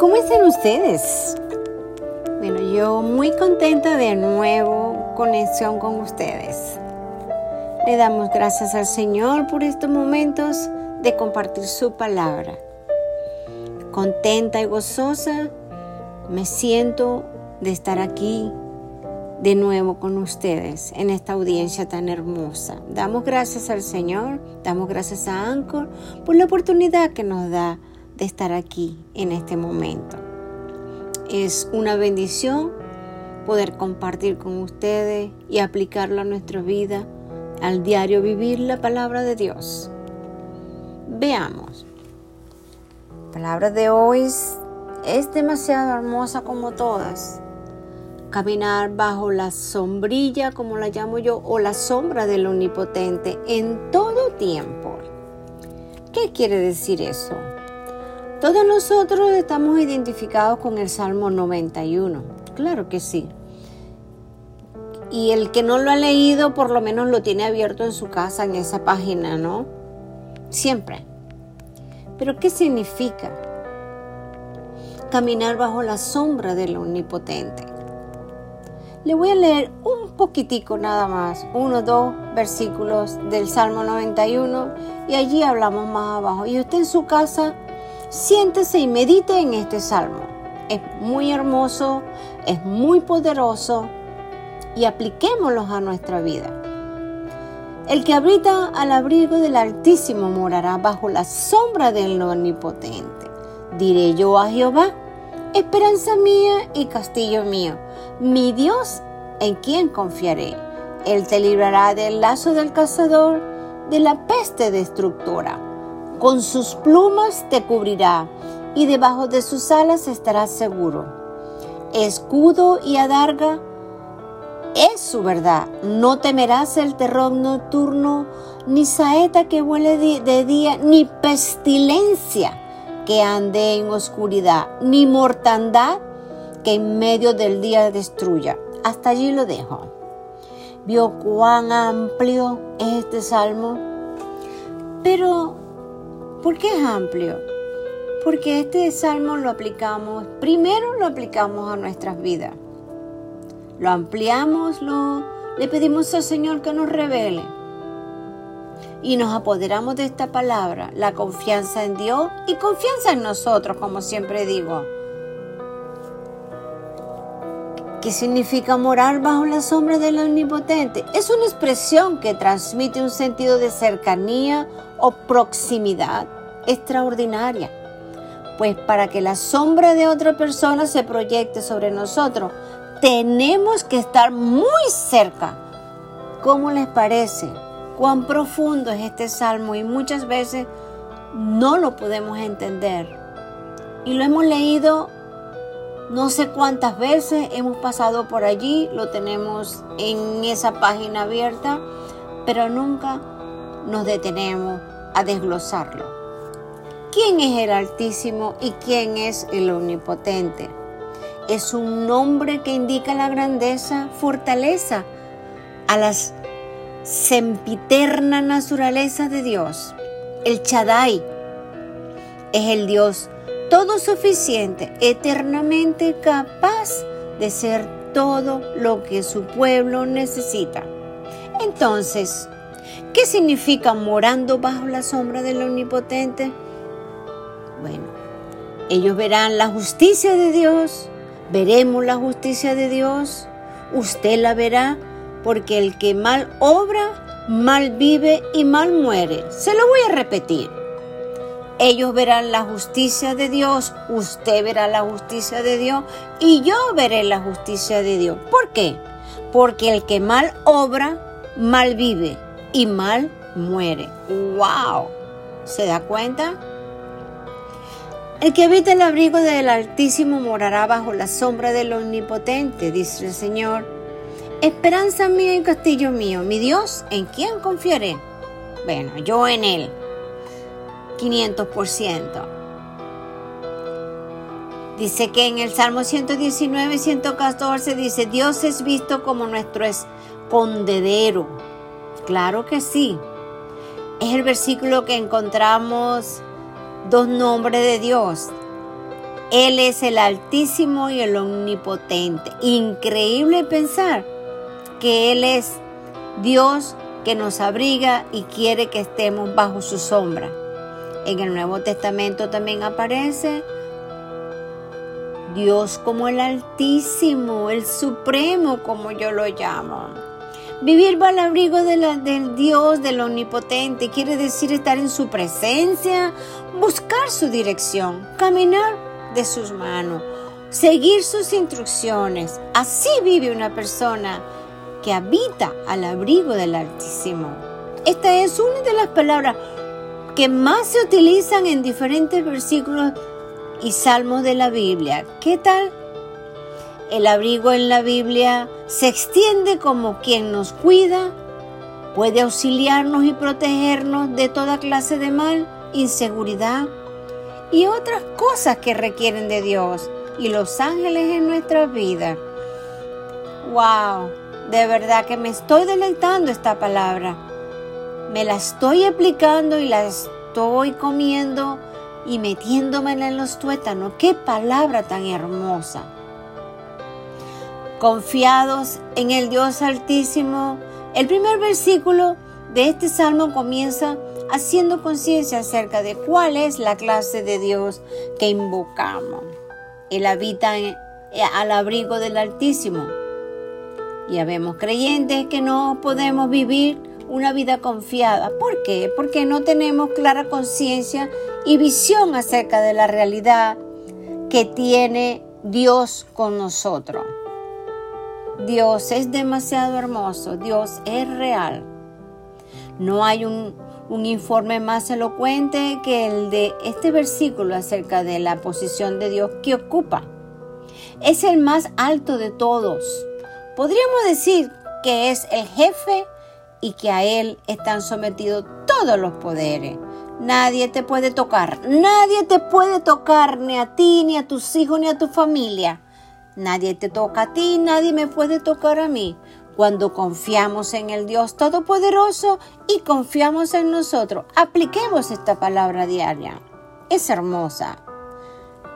¿Cómo están ustedes? Bueno, yo muy contenta de nuevo conexión con ustedes. Le damos gracias al Señor por estos momentos de compartir su palabra. Contenta y gozosa me siento de estar aquí de nuevo con ustedes en esta audiencia tan hermosa. Damos gracias al Señor, damos gracias a Anchor por la oportunidad que nos da de estar aquí en este momento. Es una bendición poder compartir con ustedes y aplicarlo a nuestra vida, al diario vivir la palabra de Dios. Veamos. La palabra de hoy es demasiado hermosa como todas caminar bajo la sombrilla, como la llamo yo, o la sombra del omnipotente en todo tiempo. ¿Qué quiere decir eso? Todos nosotros estamos identificados con el Salmo 91, claro que sí. Y el que no lo ha leído, por lo menos lo tiene abierto en su casa, en esa página, ¿no? Siempre. Pero ¿qué significa? Caminar bajo la sombra del omnipotente. Le voy a leer un poquitico nada más, uno o dos versículos del Salmo 91 y allí hablamos más abajo. Y usted en su casa siéntese y medite en este salmo. Es muy hermoso, es muy poderoso y apliquémoslo a nuestra vida. El que habita al abrigo del Altísimo morará bajo la sombra del Omnipotente. Diré yo a Jehová, esperanza mía y castillo mío mi Dios en quien confiaré. Él te librará del lazo del cazador, de la peste destructora. Con sus plumas te cubrirá y debajo de sus alas estarás seguro. Escudo y adarga es su verdad. No temerás el terror nocturno, ni saeta que huele de día, ni pestilencia que ande en oscuridad, ni mortandad que en medio del día destruya. Hasta allí lo dejo. ¿Vio cuán amplio es este salmo? Pero, ¿por qué es amplio? Porque este salmo lo aplicamos, primero lo aplicamos a nuestras vidas. Lo ampliamos, lo, le pedimos al Señor que nos revele. Y nos apoderamos de esta palabra, la confianza en Dios y confianza en nosotros, como siempre digo. ¿Qué significa morar bajo la sombra del Omnipotente? Es una expresión que transmite un sentido de cercanía o proximidad extraordinaria. Pues para que la sombra de otra persona se proyecte sobre nosotros, tenemos que estar muy cerca. ¿Cómo les parece? Cuán profundo es este salmo y muchas veces no lo podemos entender. Y lo hemos leído no sé cuántas veces hemos pasado por allí, lo tenemos en esa página abierta, pero nunca nos detenemos a desglosarlo. ¿Quién es el Altísimo y quién es el Omnipotente? Es un nombre que indica la grandeza, fortaleza a las sempiterna naturaleza de Dios. El Chadai es el Dios todo suficiente, eternamente capaz de ser todo lo que su pueblo necesita. Entonces, ¿qué significa morando bajo la sombra del Omnipotente? Bueno, ellos verán la justicia de Dios, veremos la justicia de Dios, usted la verá, porque el que mal obra, mal vive y mal muere. Se lo voy a repetir. Ellos verán la justicia de Dios, usted verá la justicia de Dios y yo veré la justicia de Dios. ¿Por qué? Porque el que mal obra, mal vive y mal muere. ¡Wow! ¿Se da cuenta? El que habita el abrigo del Altísimo morará bajo la sombra del Omnipotente, dice el Señor. Esperanza mía y castillo mío, mi Dios, ¿en quién confiaré? Bueno, yo en Él 500%. Dice que en el Salmo 119, 114 dice, Dios es visto como nuestro escondedero. Claro que sí. Es el versículo que encontramos dos nombres de Dios. Él es el Altísimo y el Omnipotente. Increíble pensar que Él es Dios que nos abriga y quiere que estemos bajo su sombra. En el Nuevo Testamento también aparece Dios como el Altísimo, el Supremo, como yo lo llamo. Vivir el abrigo del Dios, del Omnipotente, quiere decir estar en su presencia, buscar su dirección, caminar de sus manos, seguir sus instrucciones. Así vive una persona que habita al abrigo del Altísimo. Esta es una de las palabras que más se utilizan en diferentes versículos y salmos de la Biblia. ¿Qué tal? El abrigo en la Biblia se extiende como quien nos cuida, puede auxiliarnos y protegernos de toda clase de mal, inseguridad y otras cosas que requieren de Dios y los ángeles en nuestra vida. ¡Wow! De verdad que me estoy deleitando esta palabra. Me la estoy aplicando y la estoy comiendo y metiéndomela en los tuétanos. ¡Qué palabra tan hermosa! Confiados en el Dios Altísimo, el primer versículo de este salmo comienza haciendo conciencia acerca de cuál es la clase de Dios que invocamos. Él habita al abrigo del Altísimo ya vemos creyentes que no podemos vivir una vida confiada. ¿Por qué? Porque no tenemos clara conciencia y visión acerca de la realidad que tiene Dios con nosotros. Dios es demasiado hermoso, Dios es real. No hay un, un, informe más elocuente que el de este versículo acerca de la posición de Dios que ocupa. Es el más alto de todos Podríamos decir que es el jefe y que a él están sometidos todos los poderes. Nadie te puede tocar, nadie te puede tocar, ni a ti, ni a tus hijos, ni a tu familia. Nadie te toca a ti, nadie me puede tocar a mí. Cuando confiamos en el Dios Todopoderoso y confiamos en nosotros, apliquemos esta palabra diaria. Es hermosa.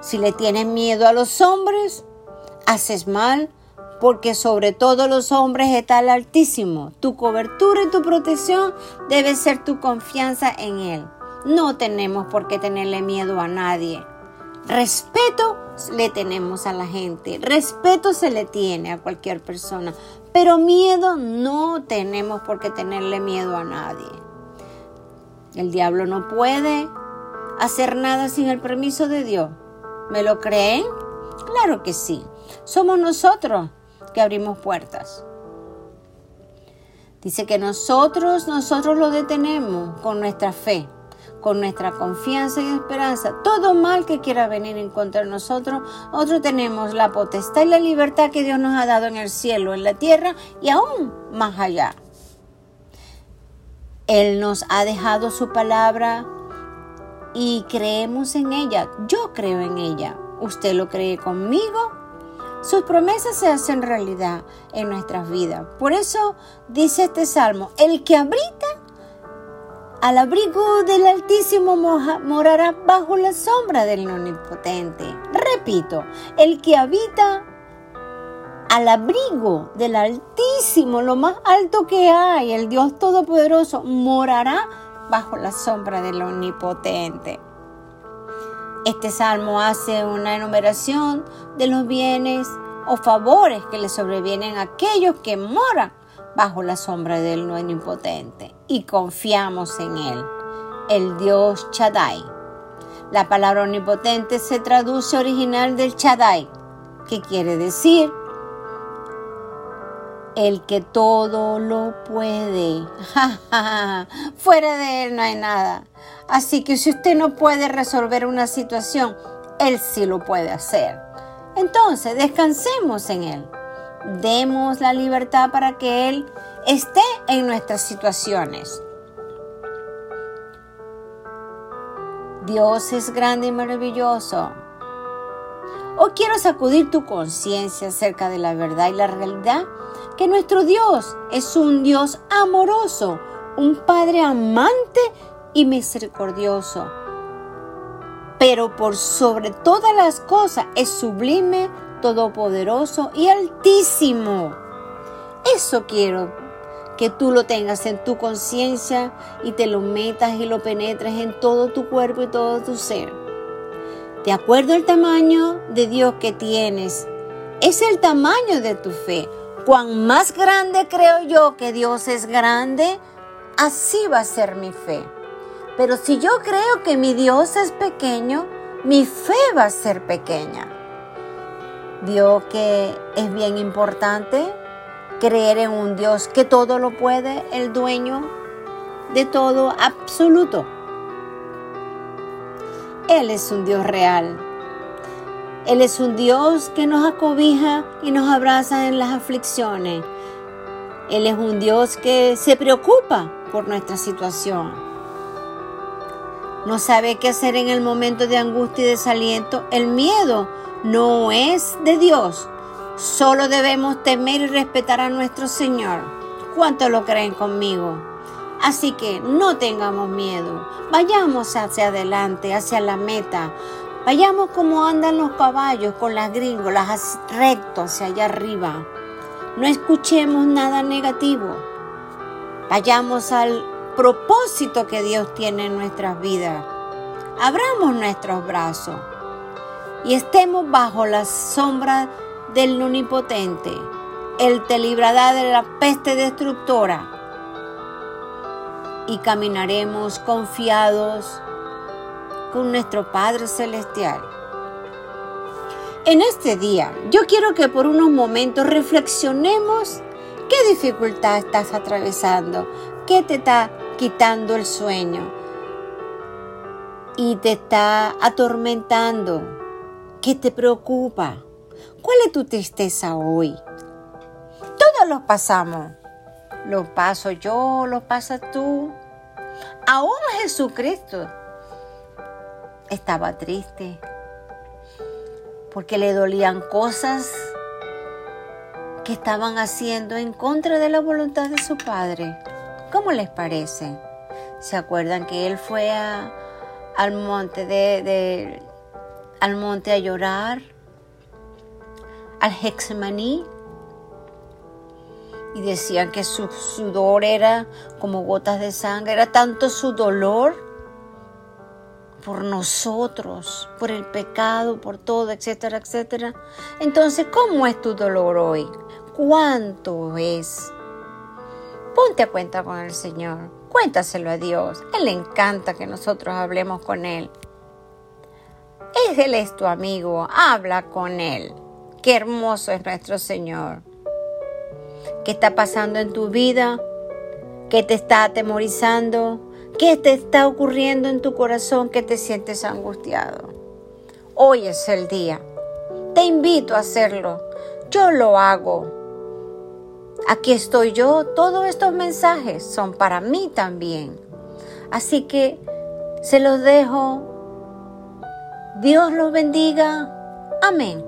Si le tienes miedo a los hombres, haces mal porque sobre todos los hombres está el Altísimo. Tu cobertura y tu protección debe ser tu confianza en Él. No tenemos por qué tenerle miedo a nadie. Respeto le tenemos a la gente, respeto se le tiene a cualquier persona, pero miedo no tenemos por qué tenerle miedo a nadie. El diablo no puede hacer nada sin el permiso de Dios. ¿Me lo creen? Claro que sí. Somos nosotros que abrimos puertas. Dice que nosotros, nosotros lo detenemos con nuestra fe, con nuestra confianza y esperanza. Todo mal que quiera venir en contra de nosotros, nosotros tenemos la potestad y la libertad que Dios nos ha dado en el cielo, en la tierra y aún más allá. Él nos ha dejado su palabra y creemos en ella. Yo creo en ella. ¿Usted lo cree conmigo? Sus promesas se hacen realidad en nuestras vidas. Por eso dice este salmo, el que habita al abrigo del Altísimo morará bajo la sombra del Omnipotente. Repito, el que habita al abrigo del Altísimo, lo más alto que hay, el Dios Todopoderoso, morará bajo la sombra del Omnipotente. Este salmo hace una enumeración de los bienes o favores que le sobrevienen a aquellos que moran bajo la sombra del omnipotente y confiamos en él, el Dios Chadai. La palabra omnipotente se traduce original del Chadai, que quiere decir el que todo lo puede. Fuera de él no hay nada. Así que si usted no puede resolver una situación, él sí lo puede hacer. Entonces, descansemos en él. Demos la libertad para que él esté en nuestras situaciones. Dios es grande y maravilloso. Hoy quiero sacudir tu conciencia acerca de la verdad y la realidad que nuestro Dios es un Dios amoroso, un Padre amante y misericordioso. pero por sobre todas las cosas es sublime, todopoderoso y altísimo. Eso quiero que tú lo tengas en tu conciencia y te lo metas y lo penetres en todo tu cuerpo y todo tu ser. De acuerdo al tamaño de Dios que tienes, es el tamaño de tu fe. Cuán más grande creo yo que Dios es grande, así va a ser mi fe. Pero si yo creo que mi Dios es pequeño, mi fe va a ser pequeña. Vio que es bien importante creer en un Dios que todo lo puede, el dueño de todo absoluto. Él es un Dios real. Él es un Dios que nos acobija y nos abraza en las aflicciones. Él es un Dios que se preocupa por nuestra situación. No sabe qué hacer en el momento de angustia y desaliento. El miedo no es de Dios. Solo debemos temer y respetar a nuestro Señor. ¿Cuánto lo creen conmigo? Así que no tengamos miedo. Vayamos hacia adelante, hacia la meta. Vayamos como andan los caballos con las gringolas recto hacia allá arriba. No escuchemos nada negativo. Vayamos al propósito que Dios tiene en nuestras vidas. Abramos nuestros brazos y estemos bajo la sombra del Omnipotente. Él te librará de la peste destructora y caminaremos confiados con nuestro Padre Celestial. En este día, yo quiero que por unos momentos reflexionemos qué dificultad estás atravesando, qué te está quitando el sueño y te está atormentando, qué te preocupa, cuál es tu tristeza hoy. Todos los pasamos, lo paso yo, lo pasas tú. Aún Jesucristo estaba triste porque le dolían cosas que estaban haciendo en contra de la voluntad de su padre. ¿Cómo les parece? ¿Se acuerdan que él fue al monte al monte a llorar? Al Hexemaní y decían que su sudor era como gotas de sangre, era tanto su dolor por nosotros, por el pecado, por todo, etcétera, etcétera. Entonces, ¿cómo es tu dolor hoy? ¿Cuánto es? Ponte a cuenta con el Señor, cuéntaselo a Dios. Él le encanta que nosotros hablemos con Él. Él es tu amigo, habla con Él. Qué hermoso es nuestro Señor. ¿Qué está pasando en tu vida? ¿Qué te está atemorizando? ¿Qué te está ocurriendo en tu corazón que te sientes angustiado? Hoy es el día. Te invito a hacerlo. Yo lo hago. Aquí estoy yo. Todos estos mensajes son para mí también. Así que se los dejo. Dios los bendiga. Amén.